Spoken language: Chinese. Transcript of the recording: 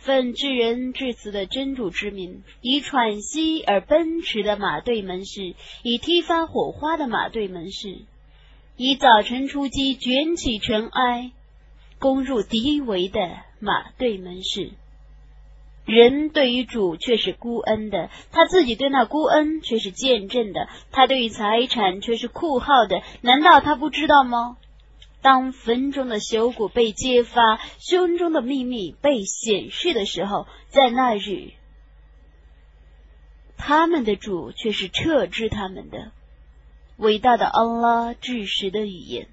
奉至人至此的真主之名，以喘息而奔驰的马队门市，以踢发火花的马队门市，以早晨出击卷起尘埃，攻入敌围的马队门市。人对于主却是孤恩的，他自己对那孤恩却是见证的，他对于财产却是酷号的，难道他不知道吗？当坟中的朽骨被揭发，胸中的秘密被显示的时候，在那日，他们的主却是撤之他们的。伟大的安拉至实的语言。